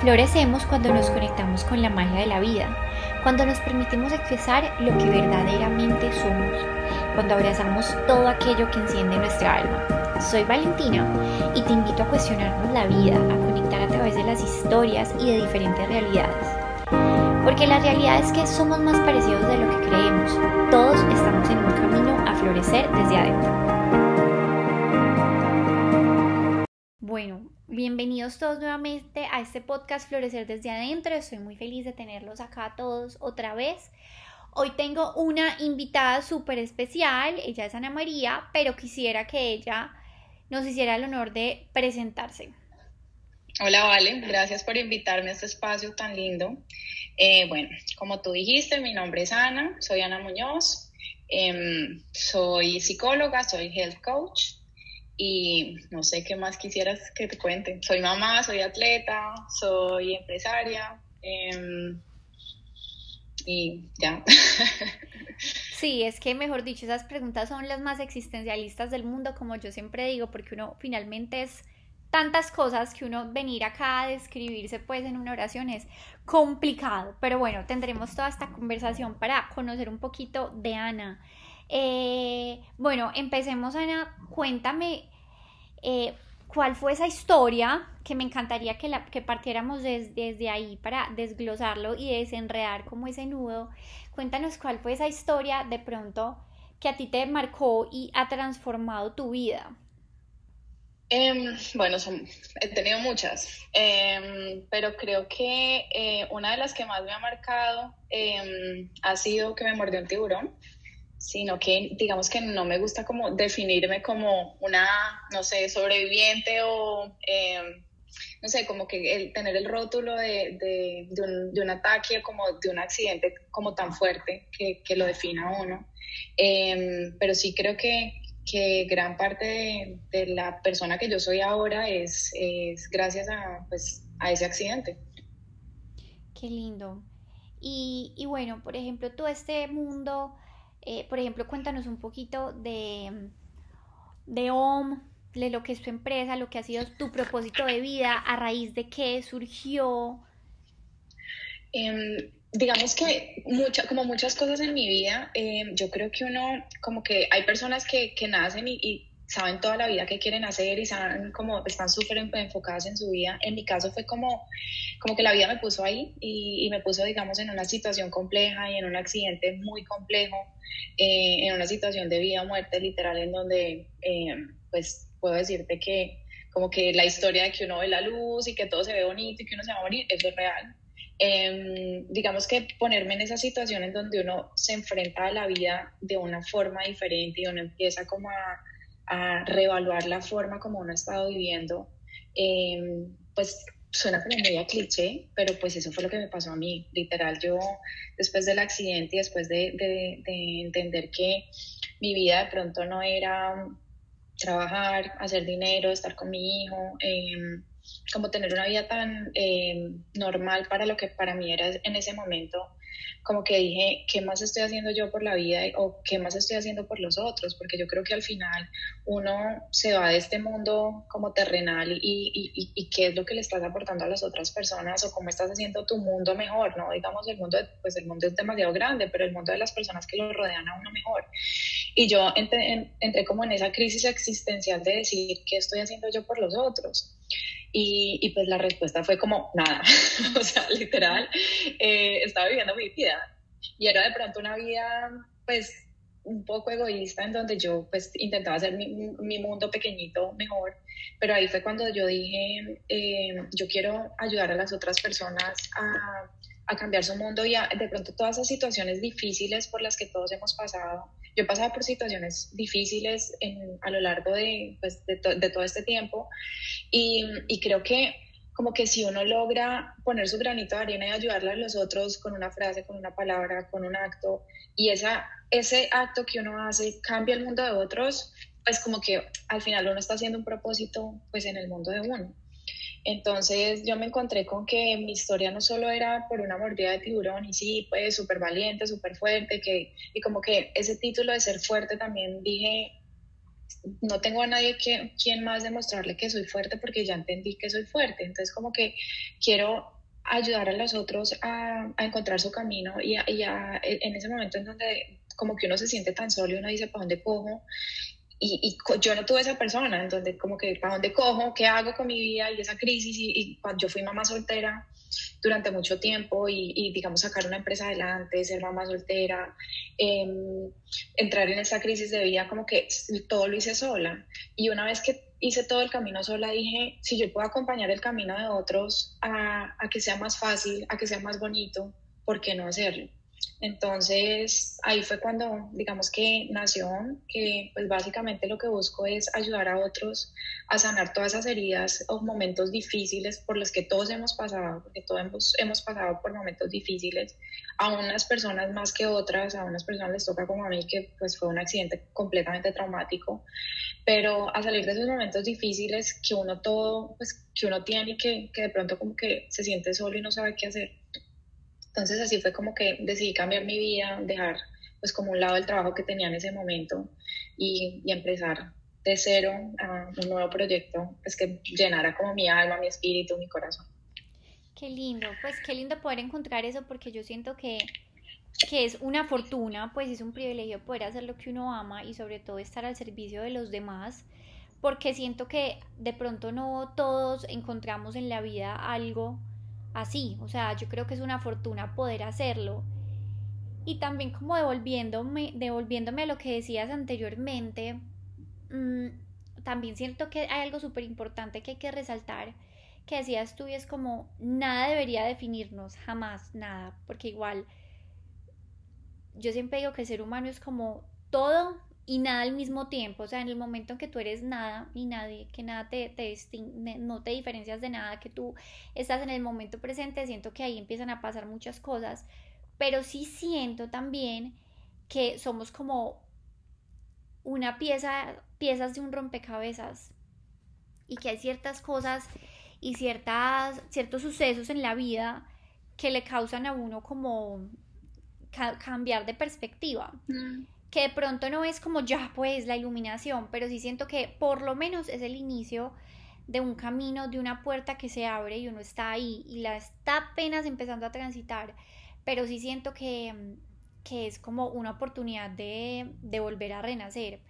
Florecemos cuando nos conectamos con la magia de la vida, cuando nos permitimos expresar lo que verdaderamente somos, cuando abrazamos todo aquello que enciende nuestra alma. Soy Valentina y te invito a cuestionarnos la vida, a conectar a través de las historias y de diferentes realidades. Porque la realidad es que somos más parecidos de lo que creemos. Todos estamos en un camino a florecer desde adentro. Bueno, bienvenidos todos nuevamente a este podcast Florecer desde adentro. Estoy muy feliz de tenerlos acá todos otra vez. Hoy tengo una invitada súper especial, ella es Ana María, pero quisiera que ella nos hiciera el honor de presentarse. Hola, Vale, gracias por invitarme a este espacio tan lindo. Eh, bueno, como tú dijiste, mi nombre es Ana, soy Ana Muñoz, em, soy psicóloga, soy health coach, y no sé qué más quisieras que te cuente. Soy mamá, soy atleta, soy empresaria em, y ya. Sí, es que mejor dicho, esas preguntas son las más existencialistas del mundo, como yo siempre digo, porque uno finalmente es tantas cosas que uno venir acá a describirse pues en una oración es complicado, pero bueno, tendremos toda esta conversación para conocer un poquito de Ana. Eh, bueno, empecemos, Ana. Cuéntame eh, cuál fue esa historia que me encantaría que, la, que partiéramos desde ahí para desglosarlo y desenredar como ese nudo. Cuéntanos cuál fue esa historia de pronto que a ti te marcó y ha transformado tu vida. Em, bueno, he tenido muchas, em, pero creo que eh, una de las que más me ha marcado em, ha sido que me mordió un tiburón sino que digamos que no me gusta como definirme como una, no sé, sobreviviente o, em, no sé, como que el, tener el rótulo de, de, de, un, de, un, ataque o como de un accidente como tan fuerte que, que lo defina uno. Em, pero sí creo que, que gran parte de, la persona que yo soy ahora es, es gracias a, pues, a ese accidente. Qué lindo. Y, y bueno, por ejemplo, todo este mundo eh, por ejemplo, cuéntanos un poquito de, de OM, de lo que es tu empresa, lo que ha sido tu propósito de vida, a raíz de qué surgió. Em, digamos que mucha, como muchas cosas en mi vida, em, yo creo que uno, como que hay personas que, que nacen y, saben toda la vida qué quieren hacer y saben como están súper enfocadas en su vida. En mi caso fue como, como que la vida me puso ahí y, y me puso, digamos, en una situación compleja y en un accidente muy complejo eh, en una situación de vida o muerte literal en donde eh, pues puedo decirte que como que la historia de que uno ve la luz y que todo se ve bonito y que uno se va a morir, eso es real. Em, digamos que ponerme en esa situación en donde uno se enfrenta a la vida de una forma diferente y uno empieza como a, a reevaluar la forma como uno ha estado viviendo, em, pues suena como muy a cliché, pero pues eso fue lo que me pasó a mí. Literal, yo después del accidente y después de, de, entender que mi vida de pronto no era trabajar, hacer dinero, estar con mi hijo, em, como tener una vida tan em, normal para lo que para mí era en ese momento, como que dije, ¿qué más estoy haciendo yo por la vida o qué más estoy haciendo por los otros? Porque yo creo que al final uno se va de este mundo como terrenal y, y, y, qué es lo que le estás aportando a las otras personas o cómo estás haciendo tu mundo mejor, ¿no? Digamos, el mundo, pues el mundo es demasiado grande, pero el mundo de las personas que lo rodean a uno mejor. Y yo entré, entré como en esa crisis existencial de decir, ¿qué estoy haciendo yo por los otros? Y, y, pues la respuesta fue como nada, o sea, literal, eh, estaba viviendo mi vida y era de pronto una vida pues un poco egoísta en donde yo pues intentaba hacer mi, mi mundo pequeñito mejor, pero ahí fue cuando yo dije, eh, yo quiero ayudar a las otras personas a, a cambiar su mundo y a, de pronto todas esas situaciones difíciles por las que todos hemos pasado. Yo he pasado por situaciones difíciles en, a lo largo de, pues, de, de todo este tiempo. Y, y, creo que como que si uno logra poner su granito de arena y ayudarle a los otros con una frase, con una palabra, con un acto, y esa, ese acto que uno hace cambia el mundo de otros, pues como que al final uno está haciendo un propósito pues en el mundo de uno. Entonces yo me encontré con que mi historia no solo era por una mordida de tiburón, y sí, pues súper valiente, súper fuerte, que, y como que ese título de ser fuerte también dije, no tengo a nadie que, quien más demostrarle que soy fuerte porque ya entendí que soy fuerte. Entonces como que quiero ayudar a los otros a, encontrar su camino y, en ese momento en donde como que uno se siente tan solo y uno dice, ¿para dónde cojo? Y, y, yo no tuve esa persona, en donde como que, ¿para dónde cojo? ¿Qué hago con mi vida? Y esa crisis, y, y yo fui mamá soltera, durante mucho tiempo y, digamos, sacar una empresa adelante, ser mamá soltera, em, entrar en esa crisis de vida, como que todo lo hice sola. Y una vez que hice todo el camino sola, dije, si yo puedo acompañar el camino de otros a, a que sea más fácil, a que sea más bonito, ¿por qué no hacerlo? Entonces, ahí fue cuando, digamos que nació, que pues básicamente lo que busco es ayudar a otros a sanar todas esas heridas o momentos difíciles por los que todos hemos pasado, porque todos hemos, hemos pasado por momentos difíciles, a unas personas más que otras, a unas personas les toca como a mí, que pues fue un accidente completamente traumático, pero a salir de esos momentos difíciles que uno todo, pues que uno tiene y que, que de pronto como que se siente solo y no sabe qué hacer entonces así fue como que decidí cambiar mi vida, dejar pues como un lado el trabajo que tenía en ese momento y, y empezar de cero a un nuevo proyecto pues que llenara como mi alma, mi espíritu, mi corazón. Qué lindo, pues qué lindo poder encontrar eso porque yo siento que, que es una fortuna, pues es un privilegio poder hacer lo que uno ama y sobre todo estar al servicio de los demás, porque siento que de pronto no todos encontramos en la vida algo así. O sea, yo creo que es una fortuna poder hacerlo. Y también como devolviéndome, devolviéndome a lo que decías anteriormente, mm, también siento que hay algo súper importante que hay que resaltar, que decías tú y es como nada debería definirnos, jamás, nada, porque igual yo siempre digo que el ser humano es como todo y nada al mismo tiempo, o sea, en el momento en que tú eres nada y nadie, que nada te, te no te diferencias de nada, que tú estás en el momento presente, siento que ahí empiezan a pasar muchas cosas, pero sí siento también que somos como una pieza, piezas de un rompecabezas y que hay ciertas cosas y ciertas, ciertos sucesos en la vida que le causan a uno como cambiar de perspectiva. Mm que de pronto no es como ya pues la iluminación, pero sí siento que por lo menos es el inicio de un camino, de una puerta que se abre y uno está ahí y la está apenas empezando a transitar, pero sí siento que, que es como una oportunidad de, de volver a renacer.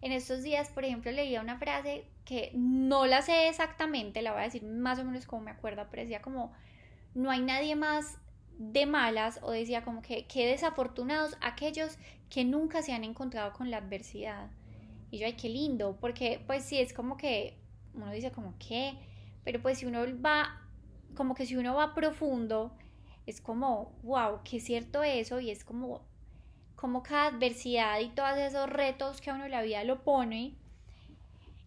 En estos días, por ejemplo, leía una frase que no la sé exactamente, la voy a decir más o menos como me acuerdo, pero decía como, no hay nadie más de malas o decía como que qué desafortunados aquellos que nunca se han encontrado con la adversidad. Y yo, ay, qué lindo, porque pues sí, es como que uno dice como que, pero pues si uno va, como que si uno va profundo, es como, wow, qué cierto eso y es como, como cada adversidad y todos esos retos que a uno la vida lo pone,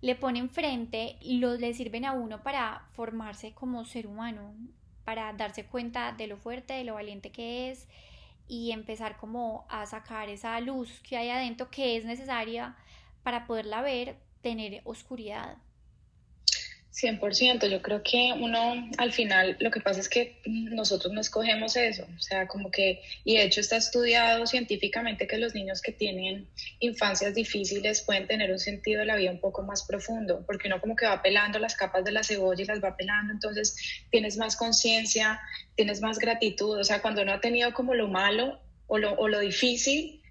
le pone enfrente y los le sirven a uno para formarse como ser humano para darse cuenta de lo fuerte, de lo valiente que es y empezar como a sacar esa luz que hay adentro que es necesaria para poderla ver, tener oscuridad. 100%, yo creo que uno al final lo que pasa es que nosotros no escogemos eso, o sea, como que, y de hecho está estudiado científicamente que los niños que tienen infancias difíciles pueden tener un sentido de la vida un poco más profundo, porque uno como que va pelando las capas de la cebolla y las va pelando, entonces tienes más conciencia, tienes más gratitud, o sea, cuando uno ha tenido como lo malo o lo, o lo difícil,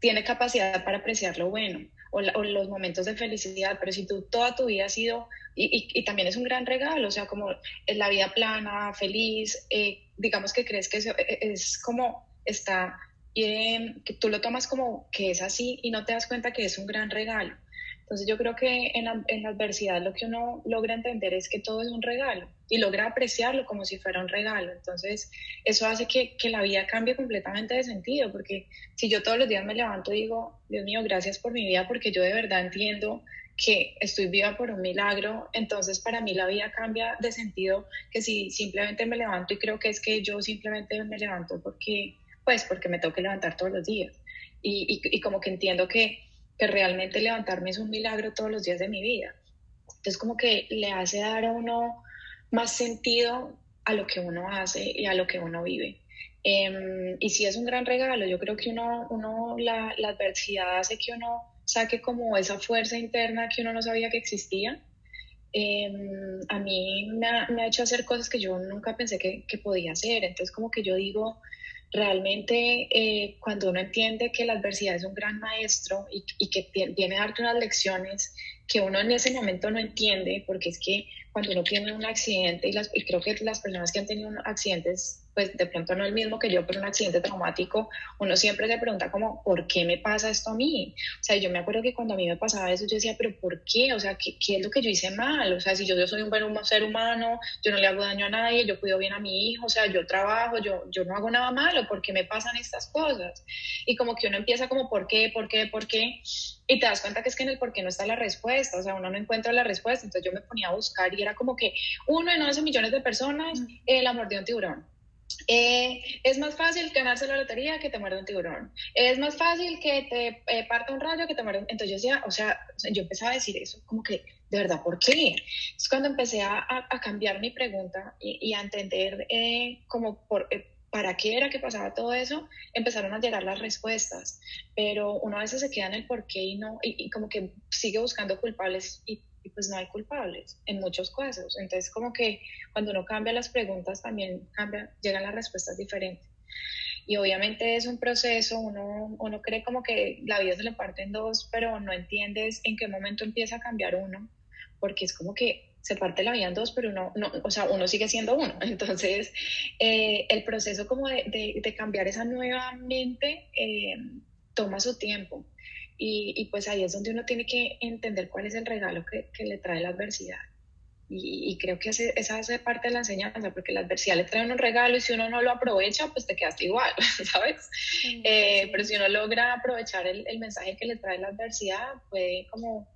tiene capacidad para apreciar lo bueno o, los momentos de felicidad, pero si tú toda tu vida has sido, y, y, también es un gran regalo, o sea, como es la vida plana, feliz, eh, digamos que crees que eso e, e, es como está, eh, que tú lo tomas como que es así y no te das cuenta que es un gran regalo. Entonces yo creo que en la, en la, adversidad lo que uno logra entender es que todo es un regalo y logra apreciarlo como si fuera un regalo. Entonces eso hace que, que, la vida cambie completamente de sentido, porque si yo todos los días me levanto y digo, Dios mío, gracias por mi vida, porque yo de verdad entiendo que estoy viva por un milagro, entonces para mí la vida cambia de sentido que si simplemente me levanto y creo que es que yo simplemente me levanto porque, pues, porque me tengo que levantar todos los días. y, y, y como que entiendo que que realmente levantarme es un milagro todos los días de mi vida. Entonces como que le hace dar a uno más sentido a lo que uno hace y a lo que uno vive. Em, y si es un gran regalo, yo creo que uno, uno la, la, adversidad hace que uno saque como esa fuerza interna que uno no sabía que existía. Em, a mí me ha, me ha, hecho hacer cosas que yo nunca pensé que, que podía hacer. Entonces como que yo digo, realmente eh, cuando uno entiende que la adversidad es un gran maestro y, y que viene a darte unas lecciones que uno en ese momento no entiende, porque es que cuando uno tiene un accidente, y, las, y creo que las personas que han tenido accidentes pues de pronto no el mismo que yo, pero un accidente traumático, uno siempre se pregunta como, ¿por qué me pasa esto a mí? O sea, yo me acuerdo que cuando a mí me pasaba eso, yo decía, ¿pero por qué? O sea, ¿qué, qué es lo que yo hice mal? O sea, si yo, yo soy un buen ser humano, yo no le hago daño a nadie, yo cuido bien a mi hijo, o sea, yo trabajo, yo, yo no hago nada malo, ¿por qué me pasan estas cosas? Y como que uno empieza como, ¿por qué? ¿Por qué? ¿Por qué? Y te das cuenta que es que en el por qué no está la respuesta, o sea, uno no encuentra la respuesta, entonces yo me ponía a buscar y era como que uno en 11 millones de personas, el amor de un tiburón eh, es más fácil ganarse la lotería que te muerde un tiburón. Es más fácil que te eh, parta un rayo que te muerde. Entonces yo decía, o sea, yo empezaba a decir eso, como que, de verdad, ¿por qué? Es cuando empecé a, a, cambiar mi pregunta y, y a entender eh, como por, para qué era que pasaba todo eso, empezaron a llegar las respuestas. Pero uno a veces se queda en el por qué y no, y, y como que sigue buscando culpables y y pues no hay culpables en muchos casos. Entonces como que cuando uno cambia las preguntas también cambia, llegan las respuestas diferentes. Y obviamente es un proceso, uno, uno cree como que la vida se le parte en dos, pero no entiendes en qué momento empieza a cambiar uno, porque es como que se parte la vida en dos, pero uno, no, o sea, uno sigue siendo uno. Entonces, eh, el proceso como de, de, cambiar esa nueva mente eh, toma su tiempo. Y, pues ahí es donde uno tiene que entender cuál es el regalo que, que le trae la adversidad. Y, creo que esa hace parte de la enseñanza, porque la adversidad le trae un regalo y si uno no lo aprovecha, pues te quedaste igual, ¿sabes? Eh, pero si uno logra aprovechar el, el, mensaje que le trae la adversidad, puede como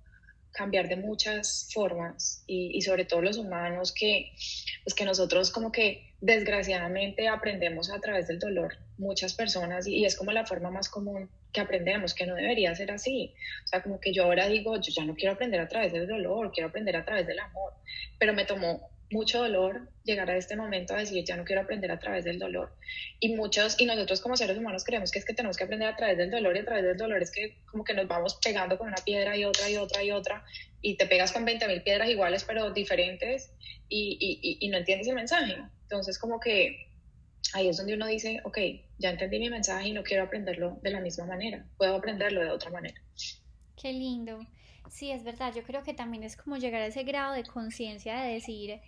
cambiar de muchas formas y, y, sobre todo los humanos que, pues que nosotros como que desgraciadamente aprendemos a través del dolor, muchas personas, y, y es como la forma más común que aprendemos, que no debería ser así. O sea, como que yo ahora digo, yo ya no quiero aprender a través del dolor, quiero aprender a través del amor, pero me tomó mucho dolor llegar a este momento a decir, ya no quiero aprender a través del dolor. Y muchos, y nosotros como seres humanos creemos que es que tenemos que aprender a través del dolor y a través del dolor es que como que nos vamos pegando con una piedra y otra y otra y otra y te pegas con 20.000 piedras iguales pero diferentes y, y, y no entiendes el mensaje. Entonces como que ahí es donde uno dice, ok, ya entendí mi mensaje y no quiero aprenderlo de la misma manera, puedo aprenderlo de otra manera. Qué lindo. Sí, es verdad, yo creo que también es como llegar a ese grado de conciencia de decir,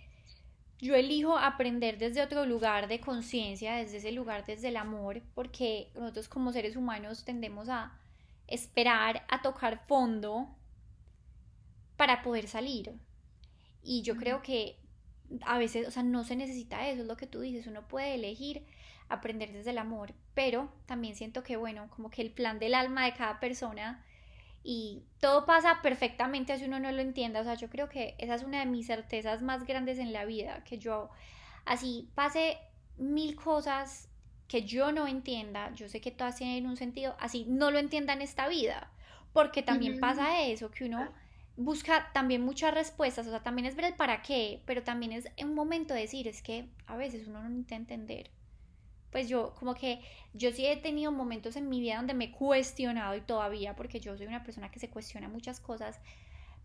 yo elijo aprender desde otro lugar de conciencia, desde ese lugar, desde el amor, porque nosotros como seres humanos tendemos a esperar a tocar fondo para poder salir. Y yo creo que a veces, o sea, no se necesita eso, es lo que tú dices, uno puede elegir aprender desde el amor, pero también siento que, bueno, como que el plan del alma de cada persona y todo pasa perfectamente si uno no lo entienda, o sea, yo creo que esa es una de mis certezas más grandes en la vida, que yo así pase mil cosas que yo no entienda, yo sé que todas tienen un sentido, así no lo entienda en esta vida, porque también pasa eso, que uno busca también muchas respuestas, o sea, también es ver el para qué, pero también es un momento de decir, es que a veces uno no necesita entender. Pues yo, como que yo sí he tenido momentos en mi vida donde me he cuestionado y todavía, porque yo soy una persona que se cuestiona muchas cosas,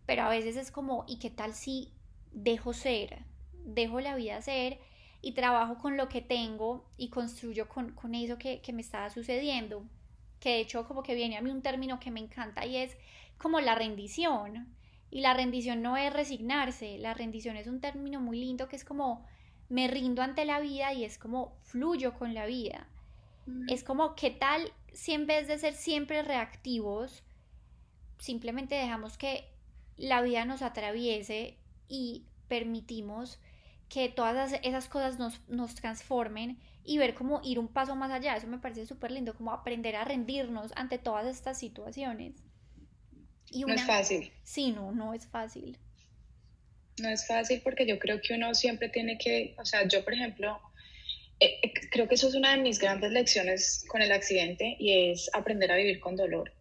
pero a veces es como, ¿y qué tal si dejo ser? Dejo la vida ser y trabajo con lo que tengo y construyo con, con eso que, que me estaba sucediendo. Que de hecho como que viene a mí un término que me encanta y es como la rendición y la rendición no es resignarse, la rendición es un término muy lindo que es como me rindo ante la vida y es como fluyo con la vida. Mm. Es como, ¿qué tal si en vez de ser siempre reactivos, simplemente dejamos que la vida nos atraviese y permitimos que todas esas cosas nos, nos transformen y ver cómo ir un paso más allá? Eso me parece súper lindo, como aprender a rendirnos ante todas estas situaciones no es fácil. Sí, no, no es fácil. No es fácil porque yo creo que uno siempre tiene que, o sea, yo por ejemplo, eh, eh, creo que eso es una de mis grandes lecciones con el accidente y es aprender a vivir con dolor.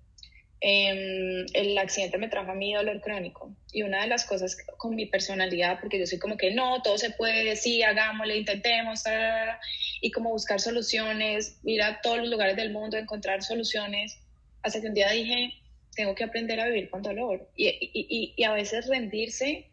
Em, el accidente me trajo a mí dolor crónico y una de las cosas con mi personalidad, porque yo soy como que no, todo se puede, sí, hagámosle, intentemos, y como buscar soluciones, ir a todos los lugares del mundo, encontrar soluciones, hasta que un día dije, tengo que aprender a vivir con dolor. Y, y, y a veces rendirse,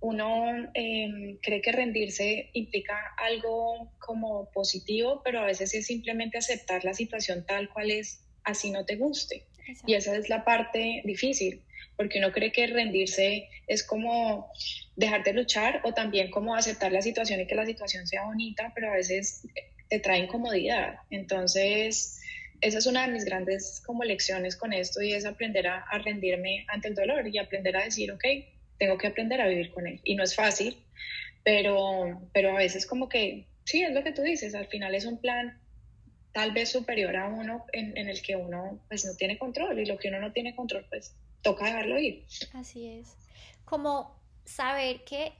uno em, cree que rendirse implica algo como positivo, pero a veces es simplemente aceptar la situación tal cual es, así no te guste. Y esa es la parte difícil, porque uno cree que rendirse es como dejar de luchar o también como aceptar la situación y que la situación sea bonita, pero a veces te trae incomodidad. Entonces, esa es una de mis grandes como lecciones con esto y es aprender a, rendirme ante el dolor y aprender a decir, ok, tengo que aprender a vivir con él. Y no es fácil, pero, pero a veces como que, sí, es lo que tú dices, al final es un plan tal vez superior a uno en, en el que uno pues no tiene control y lo que uno no tiene control pues toca dejarlo ir. Así es. Como saber que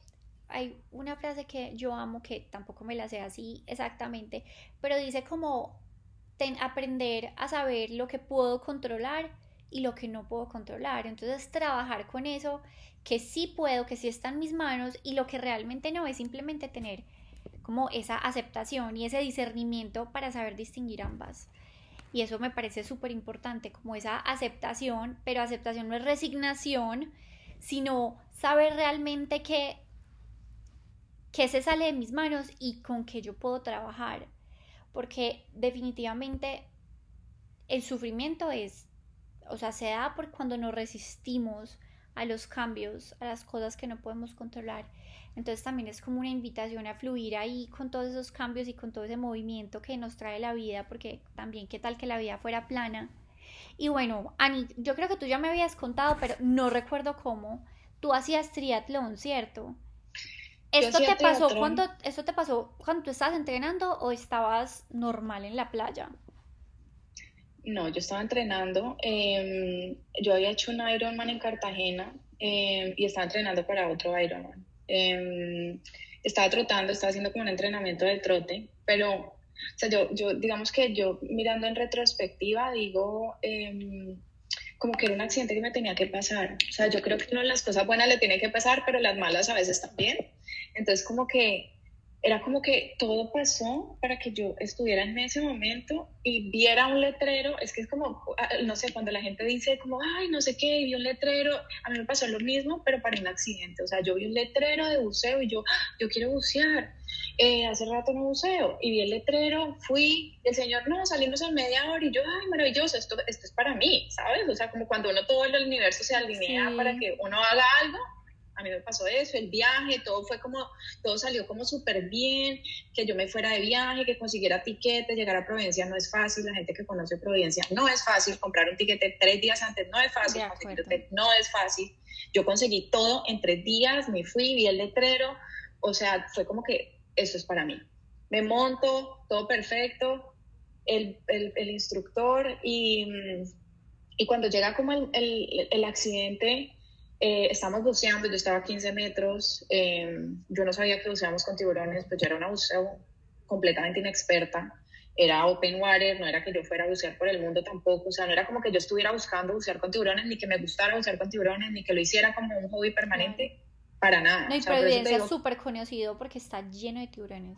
hay una frase que yo amo, que tampoco me la sé así exactamente, pero dice como aprender a saber lo que puedo controlar y lo que no puedo controlar. Entonces trabajar con eso que sí puedo, que sí está en mis manos y lo que realmente no es simplemente tener como esa aceptación y ese discernimiento para saber distinguir ambas. Y eso me parece súper importante, como esa aceptación, pero aceptación no es resignación, sino saber realmente que qué se sale de mis manos y con qué yo puedo trabajar. Porque definitivamente el sufrimiento es, o sea, se da por cuando nos resistimos a los cambios, a las cosas que no podemos controlar. Entonces también es como una invitación a fluir ahí con todos esos cambios y con todo ese movimiento que nos trae la vida, porque también qué tal que la vida fuera plana. Y bueno, Ani, yo creo que tú ya me habías contado, pero no recuerdo cómo. Tú hacías triatlón, ¿cierto? ¿Esto te pasó cuando esto te pasó cuando tú estabas entrenando o estabas normal en la playa? No, yo estaba entrenando. Em, yo había hecho un Ironman en Cartagena em, y estaba entrenando para otro Ironman. Em, estaba trotando, estaba haciendo como un entrenamiento de trote, pero, o sea, yo, yo digamos que yo mirando en retrospectiva digo como que era un accidente que me tenía que pasar. O sea, yo creo que uno las cosas buenas le tiene que pasar, pero las malas a veces también. Entonces, como que era como que todo pasó para que yo estuviera en ese momento y viera un letrero. Es que es como, ah, no sé, cuando la gente dice como, ay, no sé qué, vi un letrero, a mí me pasó lo mismo, pero para un accidente. O sea, yo vi un letrero de buceo y yo, ah, yo quiero bucear. Eh, hace rato no buceo y vi el letrero, fui, el señor, no, salimos en media hora y yo, ay, maravilloso, esto, esto es para mí, ¿sabes? O sea, como cuando uno todo el universo se alinea para que uno haga algo a mí me pasó eso, el viaje, todo fue como, todo salió como súper bien, que yo me fuera de viaje, que consiguiera tiquete, llegar a Providencia no es fácil, la gente que conoce Providencia no es fácil, comprar un tiquete tres días antes no es fácil, no es fácil. Yo conseguí todo en tres días, me fui, vi el letrero, o sea, fue como que eso es para mí. Me monto, todo perfecto, el, el, el instructor y, y, cuando llega como el, el accidente, eh, estamos buceando, yo estaba a 15 metros, eh, yo no sabía que buceábamos con tiburones, pues yo era una buceo completamente inexperta, era open water, no era que yo fuera a bucear por el mundo tampoco, o sea, no era como que yo estuviera buscando bucear con tiburones, ni que me gustara bucear con tiburones, ni que lo hiciera como un hobby permanente, para nada. No, y Providencia es súper conocido porque está lleno de tiburones.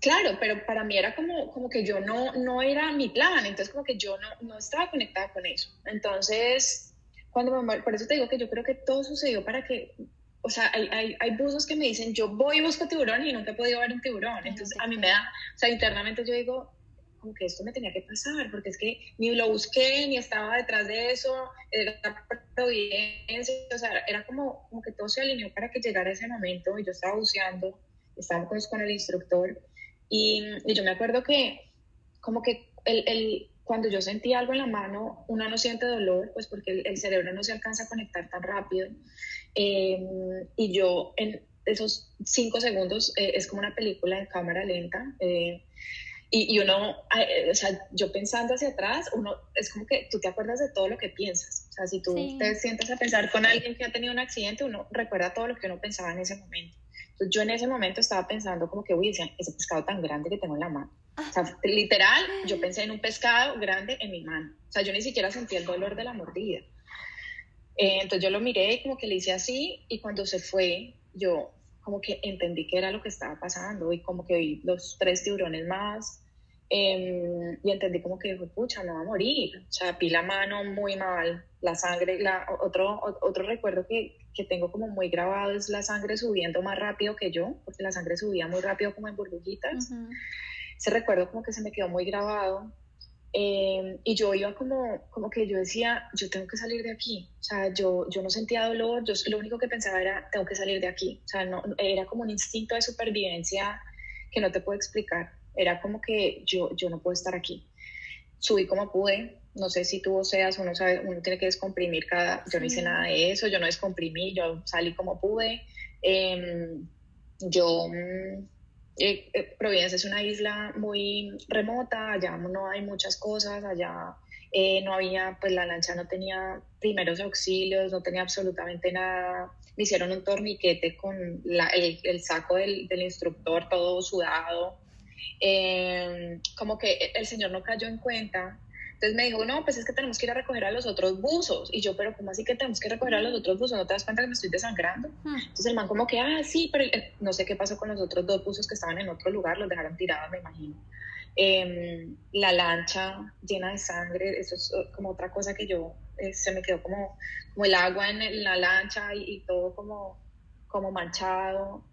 Claro, pero para mí era como, como que yo no, no era mi plan, entonces como que yo no, no estaba conectada con eso. Entonces, cuando por eso te digo que yo creo que todo sucedió para que, o sea, hay, hay, hay buzos que me dicen, yo voy y busco tiburón y nunca he podido ver un tiburón. Entonces a mí me da, o sea, internamente yo digo, como que esto me tenía que pasar, porque es que ni lo busqué, ni estaba detrás de eso, era providencia, o sea, era como, como que todo se alineó para que llegara ese momento y yo estaba buceando, estábamos con el instructor y, y yo me acuerdo que como que el, el cuando yo sentí algo en la mano, uno no siente dolor, pues porque el, cerebro no se alcanza a conectar tan rápido. Eh, y yo en esos cinco segundos eh, es como una película en cámara lenta. Eh, y, y, uno, o sea, yo pensando hacia atrás, uno es como que tú te acuerdas de todo lo que piensas. O sea, si tú te sientas a pensar con alguien que ha tenido un accidente, uno recuerda todo lo que uno pensaba en ese momento. Entonces yo en ese momento estaba pensando como que, uy, ese pescado tan grande que tengo en la mano o sea, literal, yo pensé en un pescado grande en mi mano. O sea, yo ni siquiera sentí el dolor de la mordida. Eh, entonces yo lo miré y como que le hice así y cuando se fue, yo como que entendí qué era lo que estaba pasando y como que vi los tres tiburones más Em, y entendí como que, pucha, no va a morir. O sea, vi la mano muy mal, la sangre, la, otro, otro recuerdo que, que tengo como muy grabado es la sangre subiendo más rápido que yo, porque la sangre subía muy rápido como en burbujitas. Ese recuerdo como que se me quedó muy grabado. Em, y yo iba como, como que yo decía, yo tengo que salir de aquí. O sea, yo, yo no sentía dolor, yo lo único que pensaba era, tengo que salir de aquí. O sea, no, era como un instinto de supervivencia que no te puedo explicar. Era como que yo, yo no puedo estar aquí. Subí como pude, no sé si tú seas, uno sabe, uno tiene que descomprimir cada, yo no hice nada de eso, yo no descomprimí, yo salí como pude. Em, yo, mm, eh, eh, Providencia es una isla muy remota, allá no hay muchas cosas, allá eh, no había, pues la lancha no tenía primeros auxilios, no tenía absolutamente nada. Me hicieron un torniquete con el, el, saco del, del, instructor todo sudado. Em, como que el señor no cayó en cuenta entonces me dijo, no, pues es que tenemos que ir a recoger a los otros buzos. Y yo, pero ¿cómo así que tenemos que recoger a los otros buzos? ¿No te das cuenta que me estoy desangrando? Hmm. Entonces el man como que, ah, sí, pero no sé qué pasó con los otros dos buzos que estaban en otro lugar, los dejaron tirados, me imagino. Em, la lancha llena de sangre, eso es uh, como otra cosa que yo, eh, se me quedó como, como el agua en, la lancha y, todo como, como manchado.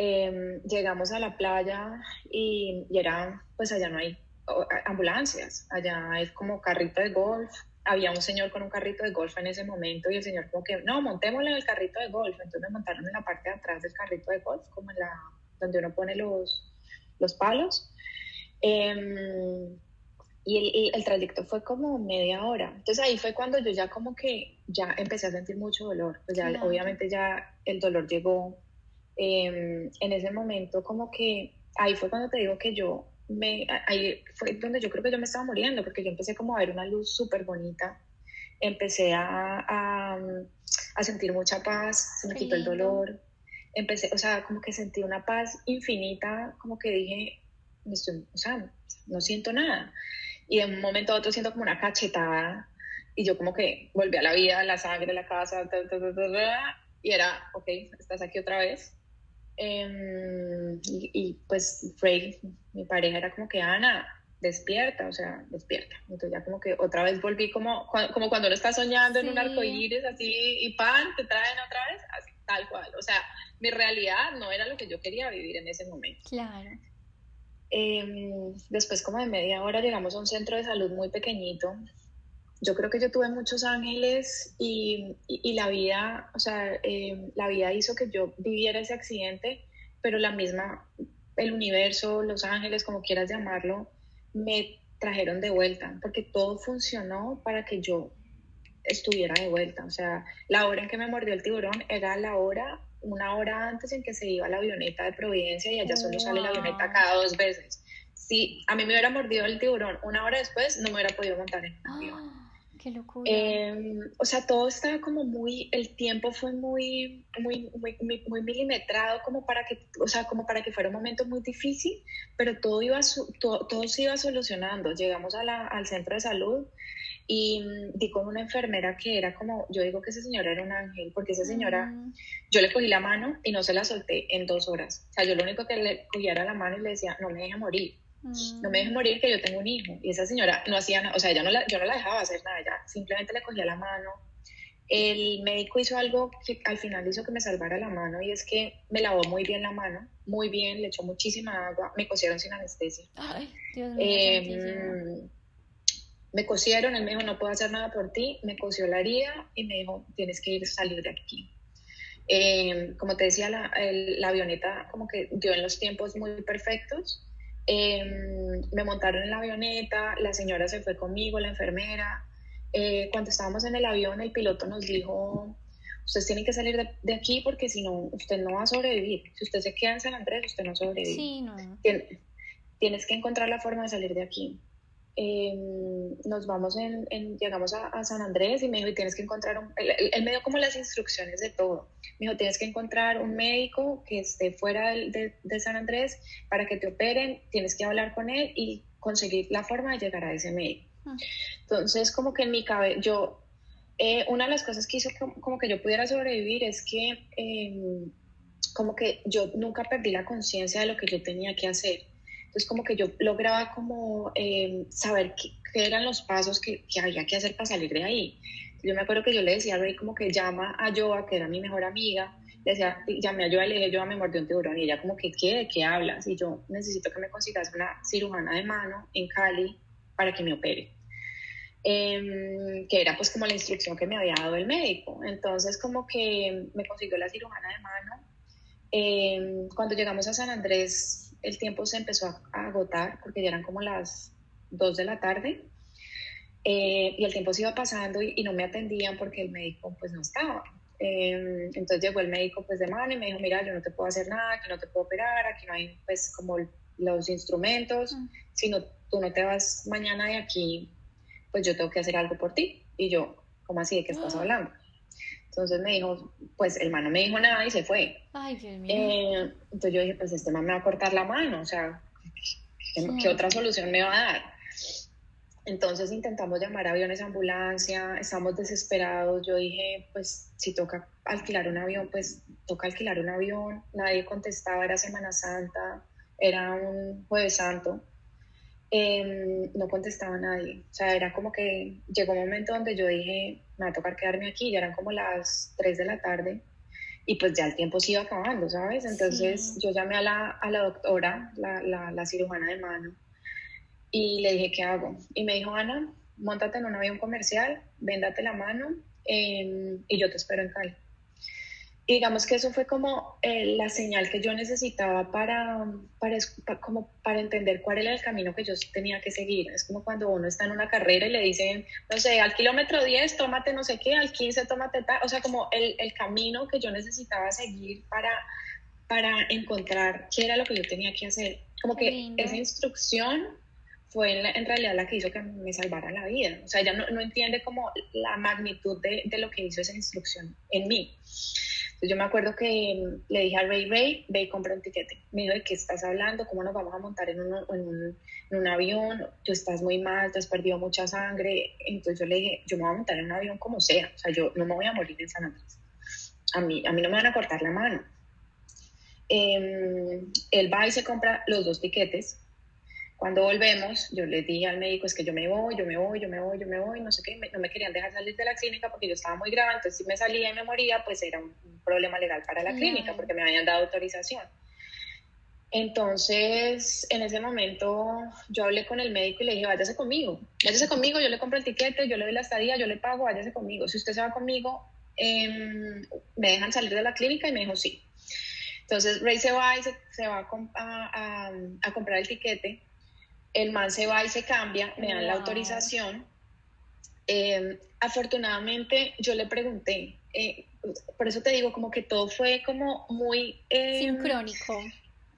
Em, llegamos a la playa y, y era, pues allá no hay ambulancias, allá es como carrito de golf. Había un señor con un carrito de golf en ese momento y el señor como que, no, montémosle en el carrito de golf. Entonces me montaron en la parte de atrás del carrito de golf, como en la, donde uno pone los, los palos. Em, y el, el, trayecto fue como media hora. Entonces ahí fue cuando yo ya como que ya empecé a sentir mucho dolor. Pues ya obviamente ya el dolor llegó. Em, en ese momento como que ahí fue cuando te digo que yo me, ahí fue donde yo creo que yo me estaba muriendo, porque yo empecé como a ver una luz súper bonita, empecé a, a, a, sentir mucha paz, se me quitó el dolor, empecé, o sea, como que sentí una paz infinita, como que dije, o sea, no siento nada. Y de un momento a otro siento como una cachetada, y yo como que volví a la vida, la sangre, la casa, y era, ok, estás aquí otra vez, Em, y, pues Frey, mi pareja, era como que Ana, despierta, o sea, despierta. Entonces ya como que otra vez volví como, como cuando uno está soñando en un arco iris así y pan, te traen otra vez, así, tal cual. O sea, mi realidad no era lo que yo quería vivir en ese momento. Claro. Em, después como de media hora llegamos a un centro de salud muy pequeñito yo creo que yo tuve muchos ángeles y, y, la vida, o sea, eh, la vida hizo que yo viviera ese accidente, pero la misma, el universo, los ángeles, como quieras llamarlo, me trajeron de vuelta, porque todo funcionó para que yo estuviera de vuelta. O sea, la hora en que me mordió el tiburón era la hora, una hora antes en que se iba la avioneta de Providencia y allá solo sale la avioneta cada dos veces. Si a mí me hubiera mordido el tiburón una hora después, no me hubiera podido montar en un avión. Qué locura. Em, o sea, todo estaba como muy, el tiempo fue muy, muy, muy, muy, milimetrado como para que, o sea, como para que fuera un momento muy difícil, pero todo iba, todo, todo, se iba solucionando. Llegamos a la, al centro de salud y mm, di con una enfermera que era como, yo digo que esa señora era un ángel, porque esa señora, mm. yo le cogí la mano y no se la solté en dos horas. O sea, yo lo único que le cogía era la mano y le decía, no me deje morir no me dejes morir que yo tengo un hijo. Y esa señora no hacía nada, o sea, ella no la, yo no la dejaba hacer nada, ella simplemente le cogía la mano. El médico hizo algo que al final hizo que me salvara la mano y es que me lavó muy bien la mano, muy bien, le echó muchísima agua, me cosieron sin anestesia. Ay, Dios mío, em, me cosieron, él me dijo, no puedo hacer nada por ti, me cosió la herida y me dijo, tienes que ir salir de aquí. Em, como te decía, la, la avioneta como que dio en los tiempos muy perfectos Em, me montaron en la avioneta, la señora se fue conmigo, la enfermera. Eh, cuando estábamos en el avión, el piloto nos dijo, ustedes tienen que salir de, aquí porque si no, usted no va a sobrevivir. Si usted se queda en San Andrés, usted no sobrevive. Sí, no. tienes que encontrar la forma de salir de aquí. Em, nos vamos en, llegamos a, San Andrés y me dijo, tienes que encontrar, un, él, me dio como las instrucciones de todo. Me dijo, tienes que encontrar un médico que esté fuera de, de, San Andrés para que te operen, tienes que hablar con él y conseguir la forma de llegar a ese médico. Ah. Entonces, como que en mi cabeza, yo, eh, una de las cosas que hizo como, que yo pudiera sobrevivir es que em, como que yo nunca perdí la conciencia de lo que yo tenía que hacer Entonces como que yo lograba como eh, saber qué, eran los pasos que, que, había que hacer para salir de ahí. Yo me acuerdo que yo le decía a Rey como que llama a Joa, que era mi mejor amiga, le decía, llamé a Joa y le dije, Joa me mordió un tiburón y ella como que, ¿qué? ¿De qué hablas? Y yo necesito que me consigas una cirujana de mano en Cali para que me opere. Em, que era pues como la instrucción que me había dado el médico. Entonces como que me consiguió la cirujana de mano. Em, cuando llegamos a San Andrés, el tiempo se empezó a, agotar porque ya eran como las 2 de la tarde. Eh, y el tiempo se iba pasando y, no me atendían porque el médico pues no estaba. Em, entonces llegó el médico pues de mano y me dijo, mira, yo no te puedo hacer nada, aquí no te puedo operar, aquí no hay pues como los instrumentos, mm. si no, tú no te vas mañana de aquí, pues yo tengo que hacer algo por ti. Y yo, ¿cómo así? ¿De qué estás hablando? Entonces me dijo, pues el man no me dijo nada y se fue. Ay, Dios mío. Eh, entonces yo dije, pues este man me va a cortar la mano, o sea, ¿qué, otra solución me va a dar? Entonces intentamos llamar a aviones, ambulancia, estamos desesperados. Yo dije, pues si toca alquilar un avión, pues toca alquilar un avión. Nadie contestaba, era Semana Santa, era un jueves santo. Em, no contestaba nadie. O sea, era como que llegó un momento donde yo dije, me va a tocar quedarme aquí, ya eran como las 3 de la tarde y pues ya el tiempo se iba acabando, ¿sabes? Entonces yo llamé a la, a la doctora, la, la, la, cirujana de mano, y le dije, ¿qué hago? Y me dijo, Ana, montate en un avión comercial, véndate la mano em, y yo te espero en Cali. Y digamos que eso fue como eh, la señal que yo necesitaba para, para, como para entender cuál era el camino que yo tenía que seguir. Es como cuando uno está en una carrera y le dicen, no sé, al kilómetro 10 tómate no sé qué, al 15 tómate tal. O sea, como el, el camino que yo necesitaba seguir para, para encontrar qué era lo que yo tenía que hacer. Como que esa instrucción fue en, realidad la que hizo que me salvara la vida. O sea, ella no, no entiende como la magnitud de, de lo que hizo esa instrucción en mí yo me acuerdo que mm, le dije a Ray, Ray, ve y compra un tiquete. Me dijo, ¿de qué estás hablando? ¿Cómo nos vamos a montar en un, en un, avión? Tú estás muy mal, te has perdido mucha sangre. Entonces yo le dije, yo me voy a montar en un avión como sea. O sea, yo no me voy a morir en San Andrés. A mí, a mí no me van a cortar la mano. Eh, él va y se compra los dos tiquetes cuando volvemos, yo le dije al médico, es que yo me voy, yo me voy, yo me voy, yo me voy, no sé qué, no me querían dejar salir de la clínica porque yo estaba muy grave, entonces si me salía y me moría, pues era un, problema legal para la clínica porque me habían dado autorización. Entonces, en ese momento, yo hablé con el médico y le dije, váyase conmigo, váyase conmigo, yo le compro el tiquete, yo le doy la estadía, yo le pago, váyase conmigo. Si usted se va conmigo, em, me dejan salir de la clínica y me dijo, sí. Entonces, Ray se va y se, va a, a comprar el tiquete el man se va y se cambia, me dan la autorización. Em, afortunadamente yo le pregunté, eh, por eso te digo como que todo fue como muy... Eh, Sincrónico.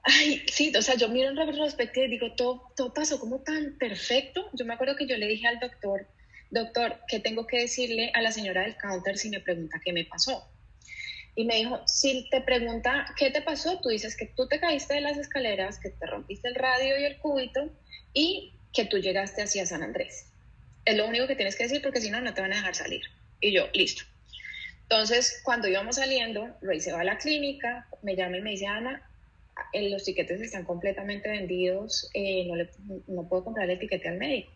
Ay, sí, o sea, yo miro en retrospectiva y digo, todo, todo pasó como tan perfecto. Yo me acuerdo que yo le dije al doctor, doctor, ¿qué tengo que decirle a la señora del counter si me pregunta qué me pasó? Y me dijo, si te pregunta qué te pasó, tú dices que tú te caíste de las escaleras, que te rompiste el radio y el cúbito y que tú llegaste hacia San Andrés. Es lo único que tienes que decir porque si no, no te van a dejar salir. Y yo, listo. Entonces, cuando íbamos saliendo, Rey se va a la clínica, me llama y me dice, Ana, eh, los tiquetes están completamente vendidos, eh, no, le, no, puedo comprar el tiquete al médico.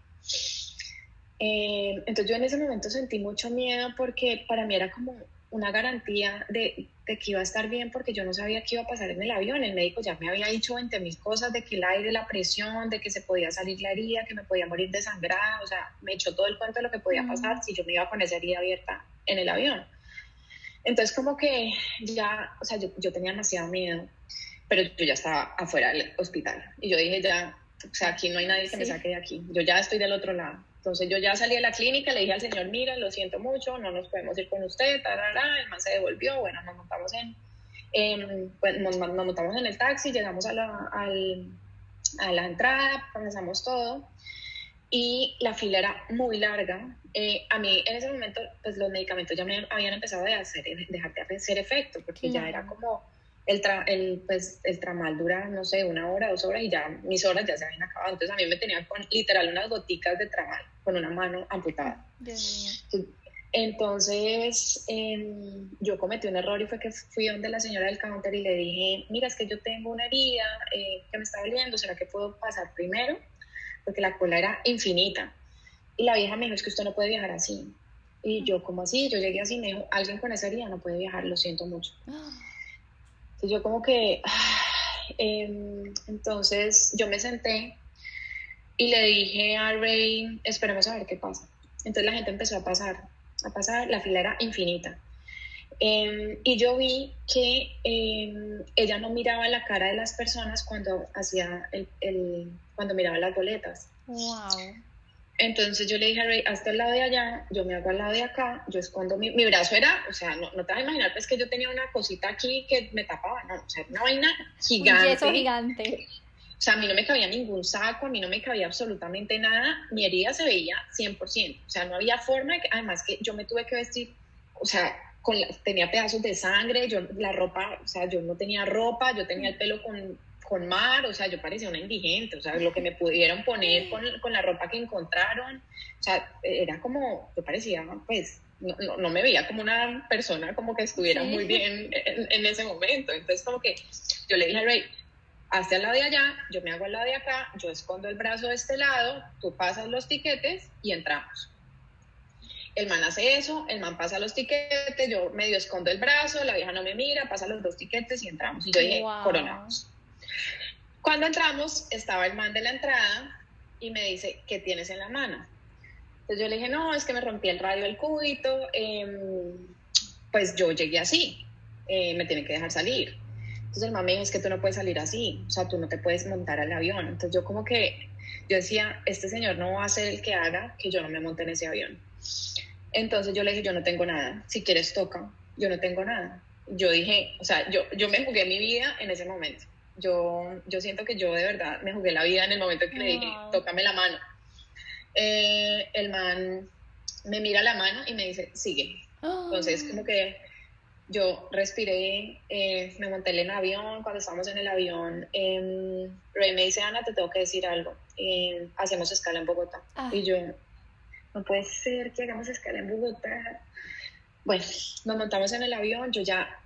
Eh, entonces yo en ese momento sentí mucho miedo porque para mí era como una garantía de, de, que iba a estar bien porque yo no sabía qué iba a pasar en el avión. El médico ya me había dicho 20 mil cosas de que el aire, la presión, de que se podía salir la herida, que me podía morir desangrada. O sea, me echó todo el cuento de lo que podía pasar si yo me iba con esa herida abierta en el avión. Entonces como que ya, o sea, yo, yo tenía demasiado miedo, pero yo ya estaba afuera del hospital. Y yo dije ya, o sea, aquí no hay nadie que me saque de aquí. Yo ya estoy del otro lado. Entonces yo ya salí de la clínica, le dije al señor, mira, lo siento mucho, no nos podemos ir con usted, tarara, el man se devolvió, bueno, nos montamos en, pues, nos, montamos en el taxi, llegamos a la, a la entrada, comenzamos todo y la fila era muy larga. Eh, a mí en ese momento, pues los medicamentos ya me habían empezado a hacer, dejar de hacer efecto, porque ya era como el, el, pues, el tramal dura, no sé, una hora, dos horas y ya mis horas ya se habían acabado. Entonces a mí me tenían con literal unas goticas de tramal con una mano amputada. Entonces, em, yo cometí un error y fue que fui donde la señora del counter y le dije, mira, es que yo tengo una herida eh, que me está doliendo, ¿será que puedo pasar primero? Porque la cola era infinita. Y la vieja me dijo, es que usted no puede viajar así. Y yo, como así? Yo llegué así, me dijo, alguien con esa herida no puede viajar, lo siento mucho. Entonces yo como que, em, entonces yo me senté y le dije a Ray, esperemos a ver qué pasa. Entonces la gente empezó a pasar a pasar, la fila era infinita. Em, y yo vi que em, ella no miraba la cara de las personas cuando hacía el, cuando miraba las boletas. Wow. Entonces yo le dije a Ray, hasta el lado de allá, yo me hago al lado de acá, yo escondo mi, mi brazo era, o sea, no, no te vas a imaginar, pues que yo tenía una cosita aquí que me tapaba, no, o sea, una vaina gigante. Un yeso gigante. O sea, a mí no me cabía ningún saco, a mí no me cabía absolutamente nada, mi herida se veía 100%, o sea, no había forma, de que, además que yo me tuve que vestir, o sea, con tenía pedazos de sangre, yo la ropa, o sea, yo no tenía ropa, yo tenía el pelo con, con mar, o sea, yo parecía una indigente, o sea, lo que me pudieron poner con, con la ropa que encontraron, o sea, era como, yo parecía, pues, no, no, me veía como una persona como que estuviera muy bien en, en, ese momento, entonces como que yo le dije a Ray, hazte al lado de allá, yo me hago al lado de acá, yo escondo el brazo de este lado, tú pasas los tiquetes y entramos. El man hace eso, el man pasa los tiquetes, yo medio escondo el brazo, la vieja no me mira, pasa los dos tiquetes y entramos. Y yo dije, coronamos. Cuando entramos, estaba el man de la entrada y me dice, ¿qué tienes en la mano? Entonces yo le dije, no, es que me rompí el radio del cúbito, em, pues yo llegué así, eh, me tiene que dejar salir. Entonces el mamá me dijo, es que tú no puedes salir así, o sea, tú no te puedes montar al avión. Entonces yo como que, yo decía, este señor no va a ser el que haga que yo no me monte en ese avión. Entonces yo le dije, yo no tengo nada, si quieres toca, yo no tengo nada. Yo dije, o sea, yo, yo me jugué mi vida en ese momento. Yo, yo siento que yo de verdad me jugué la vida en el momento que le dije, tócame la mano. Eh, el man me mira la mano y me dice, sigue. Entonces como que yo respiré, eh, me monté en el avión, cuando estábamos en el avión, eh, Rey me dice, Ana, te tengo que decir algo, eh, hacemos escala en Bogotá. Ah. Y yo, no puede ser que hagamos escala en Bogotá. Bueno, nos montamos en el avión, yo ya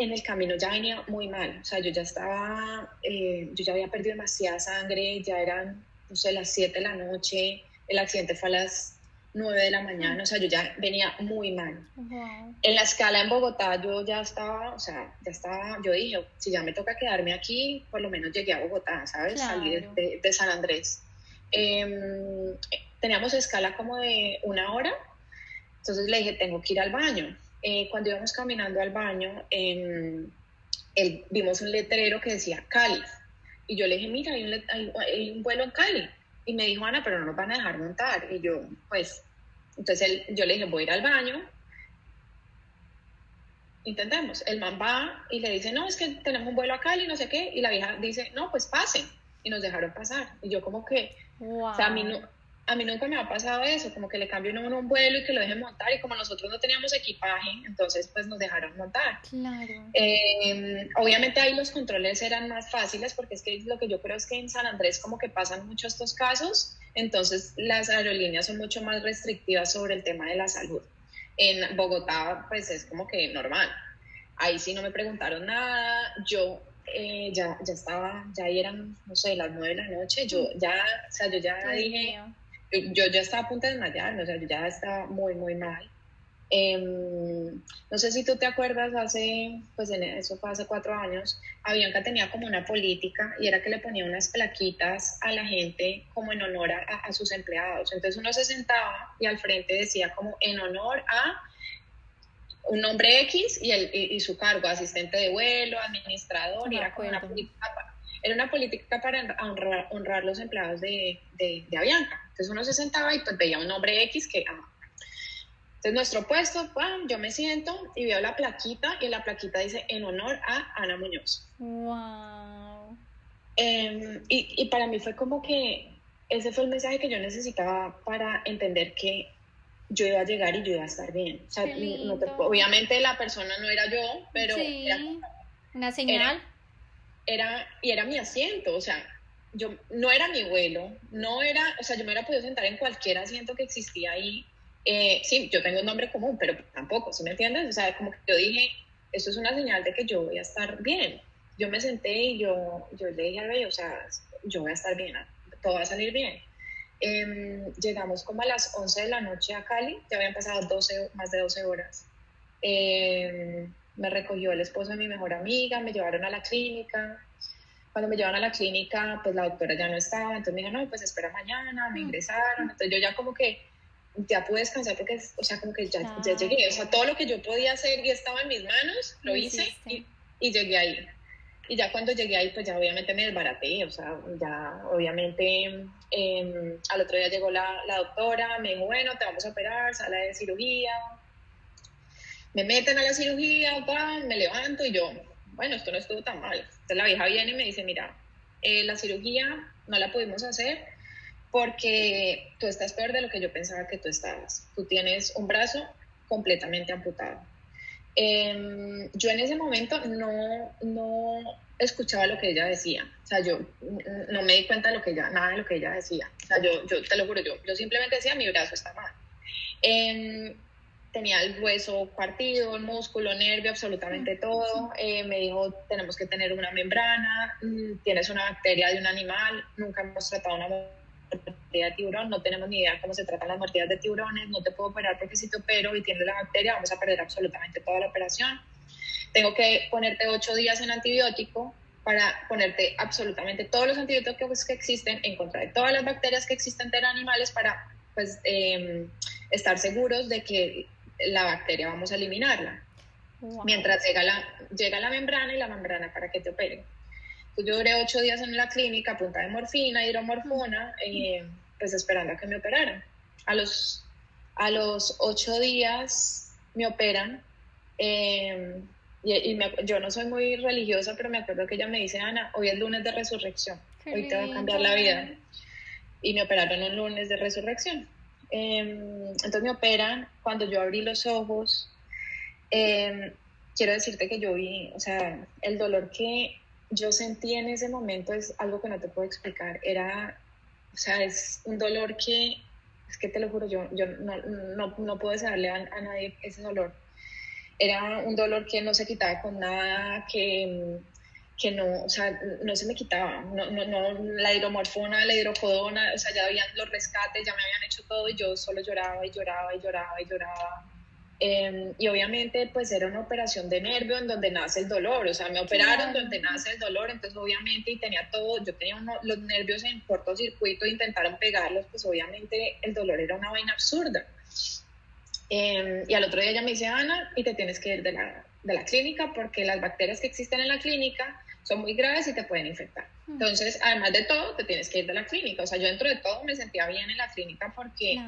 en el camino ya venía muy mal, o sea, yo ya estaba, eh, yo ya había perdido demasiada sangre, ya eran, no sé, las 7 de la noche, el accidente fue a las 9 de la mañana, o sea, yo ya venía muy mal. En la escala en Bogotá yo ya estaba, o sea, ya estaba, yo dije, si ya me toca quedarme aquí, por lo menos llegué a Bogotá, ¿sabes? Salí de, San Andrés. Em, teníamos escala como de una hora, entonces le dije, tengo que ir al baño. Eh, cuando íbamos caminando al baño, em, vimos un letrero que decía Cali, y yo le dije, mira, hay un, hay un vuelo en Cali y me dijo, Ana, pero no nos van a dejar montar. Y yo, pues, entonces él, yo le dije, voy a ir al baño. Intentemos. El man va y le dice, no, es que tenemos un vuelo a Cali, no sé qué. Y la vieja dice, no, pues pasen. Y nos dejaron pasar. Y yo como que, o sea, a mí no, a mí nunca me ha pasado eso, como que le cambien uno un vuelo y que lo dejen montar, y como nosotros no teníamos equipaje, entonces pues nos dejaron montar. Claro. Eh, obviamente ahí los controles eran más fáciles, porque es que lo que yo creo es que en San Andrés como que pasan mucho estos casos, entonces las aerolíneas son mucho más restrictivas sobre el tema de la salud. En Bogotá pues es como que normal. Ahí sí no me preguntaron nada, yo eh, ya, ya estaba, ya eran, no sé, las nueve de la noche, yo ya, o sea, yo ya dije, yo ya estaba a punto de desmayarme, o sea, yo ya estaba muy, muy mal. Em, no sé si tú te acuerdas, hace, pues en eso fue hace cuatro años, Avianca tenía como una política y era que le ponía unas plaquitas a la gente como en honor a, sus empleados. Entonces uno se sentaba y al frente decía como en honor a un nombre X y, el, y, su cargo, asistente de vuelo, administrador, y era como una política, era una política para honrar, honrar los empleados de, de, de Avianca. Entonces uno se sentaba y pues veía un nombre X que... Ah. Entonces nuestro puesto, yo me siento y veo la plaquita y la plaquita dice en honor a Ana Muñoz. Wow. Em, y, y para mí fue como que ese fue el mensaje que yo necesitaba para entender que yo iba a llegar y yo iba a estar bien. O sea, obviamente la persona no era yo, pero era, una señal. era, y era mi asiento, o sea, yo no era mi vuelo, no era, o sea, yo me hubiera podido sentar en cualquier asiento que existía ahí eh, sí, yo tengo un nombre común, pero tampoco, ¿sí me entiendes? O sea, como que yo dije, esto es una señal de que yo voy a estar bien. Yo me senté y yo, yo le dije al rey, o sea, yo voy a estar bien, todo va a salir bien. Em, llegamos como a las 11 de la noche a Cali, ya habían pasado 12, más de 12 horas. Em, me recogió el esposo de mi mejor amiga, me llevaron a la clínica. Cuando me llevaron a la clínica, pues la doctora ya no estaba, entonces me dijo, no, pues espera mañana, me mm. ingresaron. Entonces yo ya como que ya pude descansar porque, o sea, como que ya, ya llegué. O sea, todo lo que yo podía hacer y estaba en mis manos, lo hice y, y llegué ahí. Y ya cuando llegué ahí, pues ya obviamente me desbaraté, o sea, ya obviamente em, al otro día llegó la, la, doctora, me dijo, bueno, te vamos a operar, sala de cirugía. Me meten a la cirugía, me levanto y yo, bueno, esto no estuvo tan mal. Entonces la vieja viene y me dice, mira, eh, la cirugía no la pudimos hacer porque tú estás peor de lo que yo pensaba que tú estabas. Tú tienes un brazo completamente amputado. Em, yo en ese momento no, no escuchaba lo que ella decía. O sea, yo no me di cuenta de lo que ella, nada de lo que ella decía. O sea, yo, yo te lo juro, yo, yo simplemente decía, mi brazo está mal. Eh, tenía el hueso partido, el músculo, nervio, absolutamente todo. Eh, me dijo, tenemos que tener una membrana, mm, tienes una bacteria de un animal, nunca hemos tratado una mordida de tiburón, no tenemos ni idea cómo se tratan las mordidas de tiburones, no te puedo operar porque si te opero y tienes la bacteria, vamos a perder absolutamente toda la operación. Tengo que ponerte ocho días en antibiótico para ponerte absolutamente todos los antibióticos que existen en contra de todas las bacterias que existen en animales para pues em, estar seguros de que la bacteria vamos a eliminarla. Mientras llega la, llega la membrana y la membrana para que te operen. yo duré ocho días en la clínica punta de morfina, hidromorfona, eh, pues esperando a que me operaran. A los, a los ocho días me operan. Eh, y, yo no soy muy religiosa, pero me acuerdo que ella me dice, Ana, hoy es lunes de resurrección, hoy te va a cambiar la vida. Y me operaron un lunes de resurrección. Em, entonces me operan, cuando yo abrí los ojos, em, quiero decirte que yo vi, o sea, el dolor que yo sentí en ese momento es algo que no te puedo explicar. Era, o sea, es un dolor que, es que te lo juro, yo, yo no, no, no puedo desearle a, a nadie ese dolor. Era un dolor que no se quitaba con nada, que que no, o sea, no se me quitaba, no, no, no, la hidromorfona, la hidrocodona, o sea, ya habían los rescates, ya me habían hecho todo y yo solo lloraba y lloraba y lloraba y lloraba. Em, y obviamente pues era una operación de nervio en donde nace el dolor, o sea, me operaron donde nace el dolor, entonces obviamente y tenía todo, yo tenía los nervios en cortocircuito, intentaron pegarlos, pues obviamente el dolor era una vaina absurda. Em, y al otro día ella me dice, Ana, y te tienes que ir de la, de la clínica porque las bacterias que existen en la clínica son muy graves y te pueden infectar. Mm. Entonces, además de todo, te tienes que ir de la clínica. O sea, yo dentro de todo me sentía bien en la clínica porque...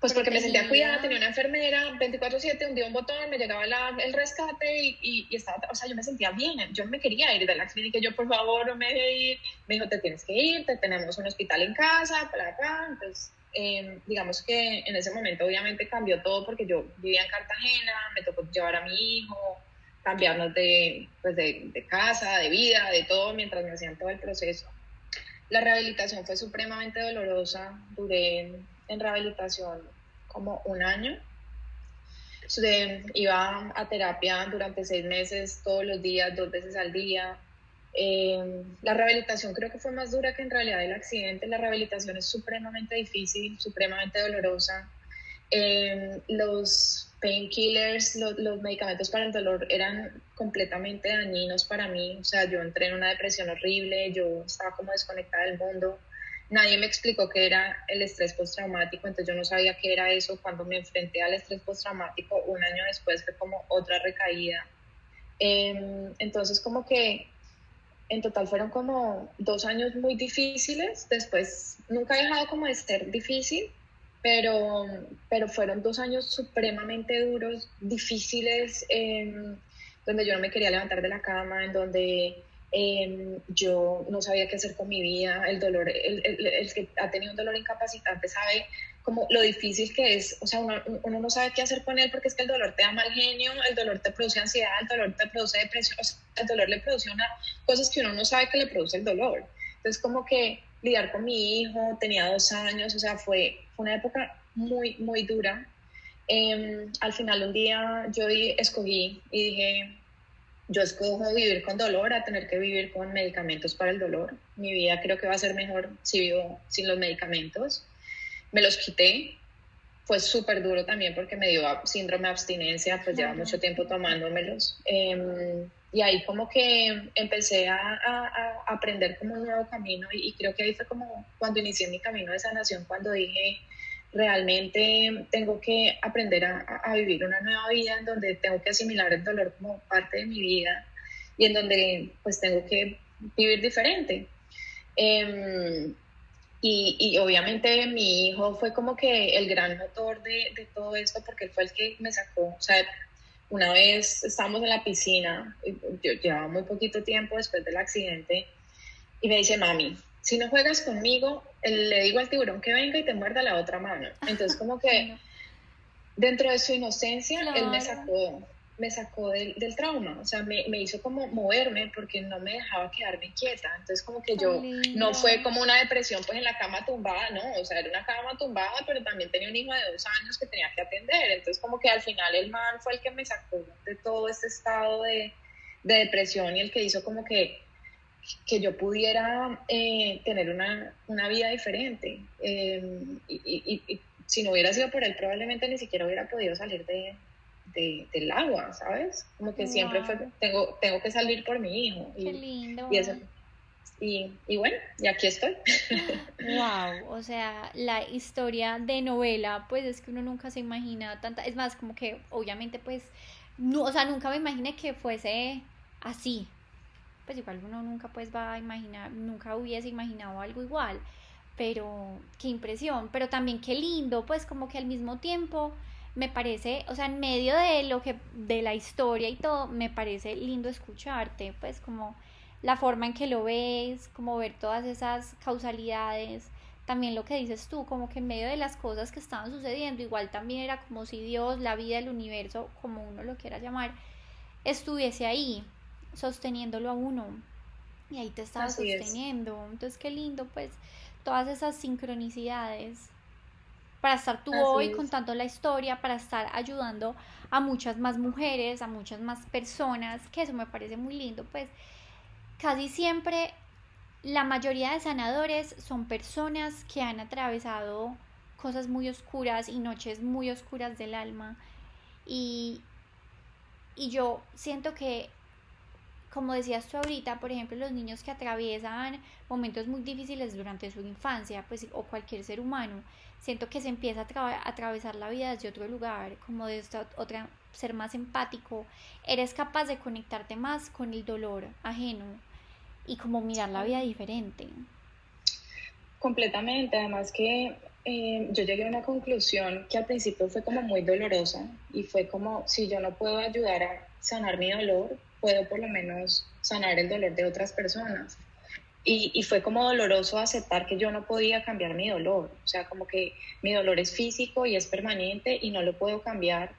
Pues porque me sentía cuidada, tenía una enfermera 24/7, un día un botón, me llegaba el rescate y, y, estaba, o sea, yo me sentía bien, yo me quería ir de la clínica, yo por favor no me deje ir, me dijo, te tienes que ir, te tenemos un hospital en casa, para acá, entonces, em, digamos que en ese momento obviamente cambió todo porque yo vivía en Cartagena, me tocó llevar a mi hijo, cambiarnos de, pues de, de, casa, de vida, de todo, mientras me hacían todo el proceso. La rehabilitación fue supremamente dolorosa, duré en rehabilitación como un año. iba a terapia durante seis meses, todos los días, dos veces al día. Eh, la rehabilitación creo que fue más dura que en realidad el accidente. La rehabilitación es supremamente difícil, supremamente dolorosa. Eh, los painkillers, los, los medicamentos para el dolor eran completamente dañinos para mí. O sea, yo entré en una depresión horrible, yo estaba como desconectada del mundo. Nadie me explicó qué era el estrés postraumático, entonces yo no sabía qué era eso. Cuando me enfrenté al estrés postraumático, un año después fue como otra recaída. Em, entonces como que en total fueron como dos años muy difíciles. Después nunca he dejado como de ser difícil, pero, pero fueron dos años supremamente duros, difíciles, em, donde yo no me quería levantar de la cama, en donde em, yo no sabía qué hacer con mi vida, el dolor, el, el, que ha tenido un dolor incapacitante sabe como lo difícil que es, o sea, uno, uno, no sabe qué hacer con él porque es que el dolor te da mal genio, el dolor te produce ansiedad, el dolor te produce depresión, el dolor le produce una, cosas que uno no sabe que le produce el dolor. Entonces, como que lidiar con mi hijo, tenía dos años, o sea, fue, una época muy, muy dura. Em, al final un día yo escogí y dije, yo escojo vivir con dolor a tener que vivir con medicamentos para el dolor. Mi vida creo que va a ser mejor si vivo sin los medicamentos. Me los quité. Fue súper duro también porque me dio síndrome de abstinencia, pues lleva mucho tiempo tomándomelos. Eh, y ahí como que empecé a, a, aprender como un nuevo camino y, creo que ahí fue como cuando inicié mi camino de sanación, cuando dije, realmente tengo que aprender a, a, vivir una nueva vida en donde tengo que asimilar el dolor como parte de mi vida y en donde pues tengo que vivir diferente. Em, y, y, obviamente mi hijo fue como que el gran motor de, de, todo esto porque él fue el que me sacó, o sea, una vez estábamos en la piscina, yo llevaba muy poquito tiempo después del accidente, y me dice, mami, si no juegas conmigo, le digo al tiburón que venga y te muerda la otra mano. Entonces como que dentro de su inocencia, él me sacó me sacó del, del trauma, o sea, me, me, hizo como moverme porque no me dejaba quedarme quieta, entonces como que yo, no fue como una depresión pues en la cama tumbada, no, o sea, era una cama tumbada, pero también tenía un hijo de dos años que tenía que atender, entonces como que al final el mal fue el que me sacó de todo este estado de, de depresión y el que hizo como que, que yo pudiera eh, tener una, una, vida diferente, eh, y, y, y si no hubiera sido por él probablemente ni siquiera hubiera podido salir de del agua, ¿sabes? Como que siempre fue, tengo, tengo que salir por mi hijo. Y, Qué lindo. Y, eso, y, y, bueno, y aquí estoy. Wow, o sea, la historia de novela, pues es que uno nunca se imagina tanta, es más, como que obviamente pues, no, o sea, nunca me imaginé que fuese así. Pues igual uno nunca pues va a imaginar, nunca hubiese imaginado algo igual, pero qué impresión, pero también qué lindo, pues como que al mismo tiempo me parece, o sea, en medio de lo que, de la historia y todo, me parece lindo escucharte, pues como la forma en que lo ves, como ver todas esas causalidades, también lo que dices tú, como que en medio de las cosas que estaban sucediendo, igual también era como si Dios, la vida, el universo, como uno lo quiera llamar, estuviese ahí, sosteniéndolo a uno. Y ahí te estaba sosteniendo. Entonces, qué lindo, pues, todas esas sincronicidades para estar tú hoy contando la historia, para estar ayudando a muchas más mujeres, a muchas más personas, que eso me parece muy lindo, pues casi siempre la mayoría de sanadores son personas que han atravesado cosas muy oscuras y noches muy oscuras del alma. Y, y yo siento que como decías tú ahorita, por ejemplo, los niños que atraviesan momentos muy difíciles durante su infancia, pues, o cualquier ser humano, siento que se empieza a atravesar la vida desde otro lugar, como de otra, ser más empático, eres capaz de conectarte más con el dolor ajeno y como mirar la vida diferente. Completamente, además que eh, yo llegué a una conclusión que al principio fue como muy dolorosa y fue como si yo no puedo ayudar a sanar mi dolor, puedo por lo menos sanar el dolor de otras personas. Y, fue como doloroso aceptar que yo no podía cambiar mi dolor. O sea, como que mi dolor es físico y es permanente y no lo puedo cambiar.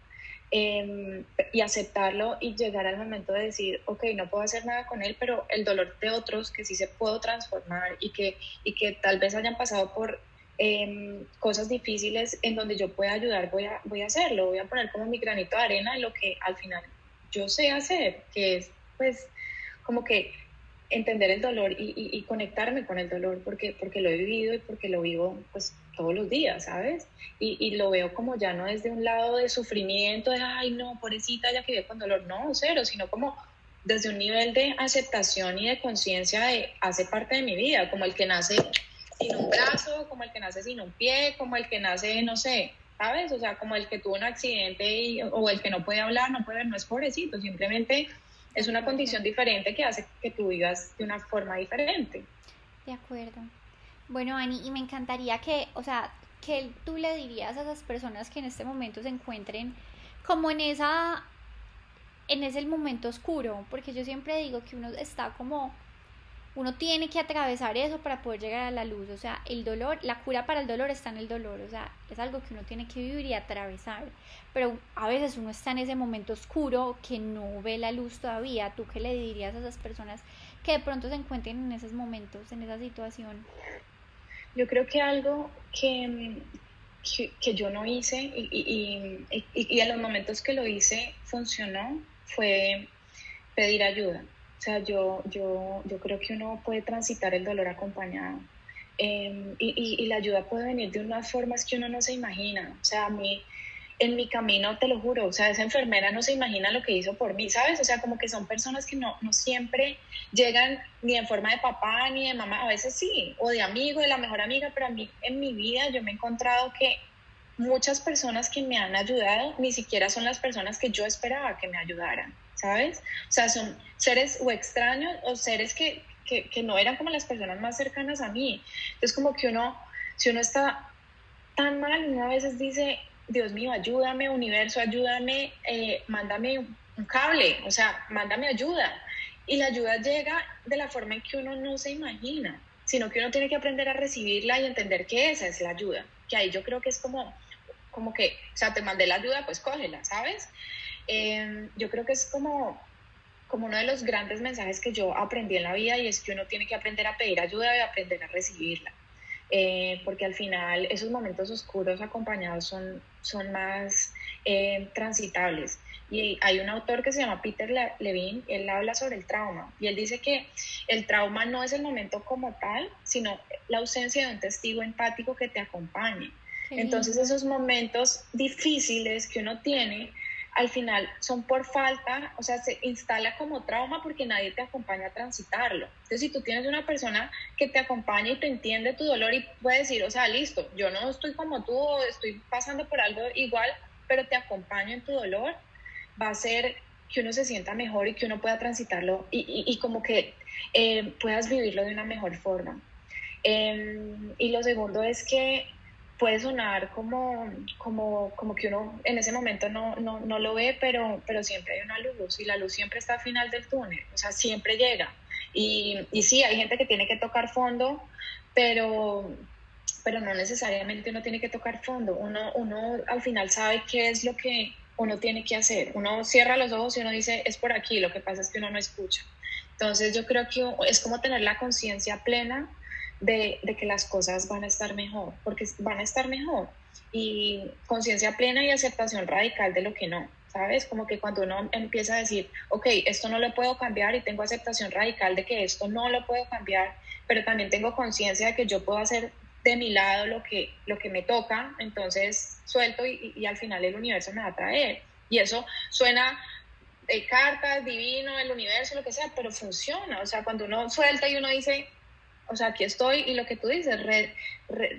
Em, y aceptarlo y llegar al momento de decir, ok, no puedo hacer nada con él, pero el dolor de otros que sí se puedo transformar y que, y que tal vez hayan pasado por em, cosas difíciles en donde yo pueda ayudar, voy a, voy a hacerlo, voy a poner como mi granito de arena en lo que al final yo sé hacer, que es pues como que entender el dolor y, y, conectarme con el dolor porque, porque lo he vivido y porque lo vivo pues todos los días, ¿sabes? Y, y, lo veo como ya no desde un lado de sufrimiento, de, ay, no, pobrecita, ya que vive con dolor, no, cero, sino como desde un nivel de aceptación y de conciencia de hace parte de mi vida, como el que nace sin un brazo, como el que nace sin un pie, como el que nace, no sé, ¿sabes? O sea, como el que tuvo un accidente o el que no puede hablar, no puede ver, no es pobrecito, simplemente es una condición diferente que hace que tú vivas de una forma diferente. De acuerdo. Bueno, Ani, y me encantaría que, o sea, que tú le dirías a esas personas que en este momento se encuentren como en esa, en ese momento oscuro, porque yo siempre digo que uno está como uno tiene que atravesar eso para poder llegar a la luz. O sea, el dolor, la cura para el dolor está en el dolor. O sea, es algo que uno tiene que vivir y atravesar. Pero a veces uno está en ese momento oscuro que no ve la luz todavía. ¿Tú qué le dirías a esas personas que de pronto se encuentren en esos momentos, en esa situación? Yo creo que algo que, que, yo no hice y, y, y, en los momentos que lo hice funcionó fue pedir ayuda. O sea, yo, yo, yo creo que uno puede transitar el dolor acompañado. Em, y, la ayuda puede venir de unas formas que uno no se imagina. O sea, a mí, en mi camino, te lo juro, o sea, esa enfermera no se imagina lo que hizo por mí, ¿sabes? O sea, como que son personas que no, no siempre llegan ni en forma de papá ni de mamá, a veces sí, o de amigo, de la mejor amiga, pero a mí en mi vida yo me he encontrado que muchas personas que me han ayudado ni siquiera son las personas que yo esperaba que me ayudaran, ¿sabes? O sea, son seres o extraños o seres que, que, que no eran como las personas más cercanas a mí. Entonces, como que uno, si uno está tan mal, uno a veces dice, Dios mío, ayúdame, universo, ayúdame, eh, mándame un cable, o sea, mándame ayuda. Y la ayuda llega de la forma en que uno no se imagina, sino que uno tiene que aprender a recibirla y entender que esa es la ayuda. Que ahí yo creo que es como, como que, o sea, te mandé la ayuda, pues cógela, ¿sabes? Em, yo creo que es como, como uno de los grandes mensajes que yo aprendí en la vida y es que uno tiene que aprender a pedir ayuda y aprender a recibirla. Eh, porque al final esos momentos oscuros acompañados son, son más eh, transitables. Y hay un autor que se llama Peter Levine, él habla sobre el trauma y él dice que el trauma no es el momento como tal, sino la ausencia de un testigo empático que te acompañe. Entonces esos momentos difíciles que uno tiene al final son por falta, o sea, se instala como trauma porque nadie te acompaña a transitarlo. Entonces, si tú tienes una persona que te acompaña y te entiende tu dolor y puede decir, o sea, listo, yo no estoy como tú, estoy pasando por algo igual, pero te acompaño en tu dolor, va a ser que uno se sienta mejor y que uno pueda transitarlo y, como que eh, puedas vivirlo de una mejor forma. Em, y lo segundo es que puede sonar como, como, como que uno en ese momento no, no, no, lo ve, pero, pero siempre hay una luz y la luz siempre está al final del túnel, o sea, siempre llega. Y, y sí, hay gente que tiene que tocar fondo, pero, pero no necesariamente uno tiene que tocar fondo. Uno, uno al final sabe qué es lo que uno tiene que hacer. Uno cierra los ojos y uno dice, es por aquí, lo que pasa es que uno no escucha. Entonces yo creo que es como tener la conciencia plena de, que las cosas van a estar mejor, porque van a estar mejor. Y conciencia plena y aceptación radical de lo que no, ¿sabes? Como que cuando uno empieza a decir, ok, esto no lo puedo cambiar y tengo aceptación radical de que esto no lo puedo cambiar, pero también tengo conciencia de que yo puedo hacer de mi lado lo que, lo que me toca, entonces suelto y, al final el universo me va a traer. Y eso suena de cartas, divino, el universo, lo que sea, pero funciona. O sea, cuando uno suelta y uno dice, o sea, aquí estoy y lo que tú dices,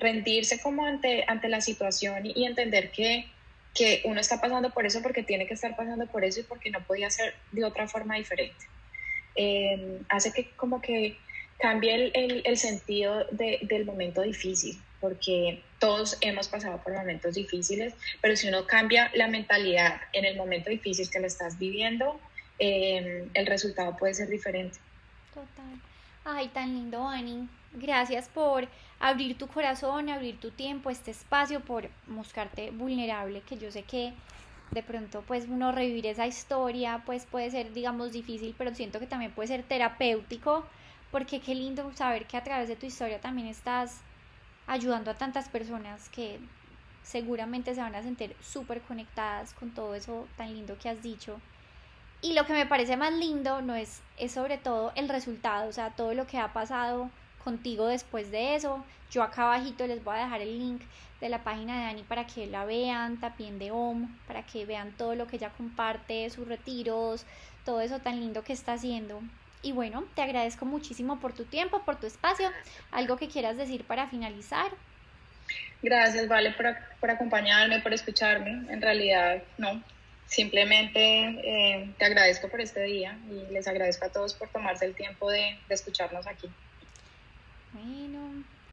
rendirse como ante, ante la situación y, entender que, que, uno está pasando por eso porque tiene que estar pasando por eso y porque no podía ser de otra forma diferente. Em, hace que como que cambie el, el, sentido de, del momento difícil, porque todos hemos pasado por momentos difíciles, pero si uno cambia la mentalidad en el momento difícil que lo estás viviendo, em, el resultado puede ser diferente. Total. Ay, tan lindo, Ani. Gracias por abrir tu corazón, abrir tu tiempo, este espacio, por mostrarte vulnerable, que yo sé que de pronto pues uno revivir esa historia pues puede ser digamos difícil, pero siento que también puede ser terapéutico, porque qué lindo saber que a través de tu historia también estás ayudando a tantas personas que seguramente se van a sentir súper conectadas con todo eso tan lindo que has dicho. Y lo que me parece más lindo no es, es sobre todo el resultado, o sea, todo lo que ha pasado contigo después de eso. Yo acá abajito les voy a dejar el link de la página de Dani para que la vean, también de OM, para que vean todo lo que ella comparte, sus retiros, todo eso tan lindo que está haciendo. Y bueno, te agradezco muchísimo por tu tiempo, por tu espacio. ¿Algo que quieras decir para finalizar? Gracias, Vale, por, por acompañarme, por escucharme. En realidad, no, Simplemente eh, te agradezco por este día y les agradezco a todos por tomarse el tiempo de, de escucharnos aquí. Bueno.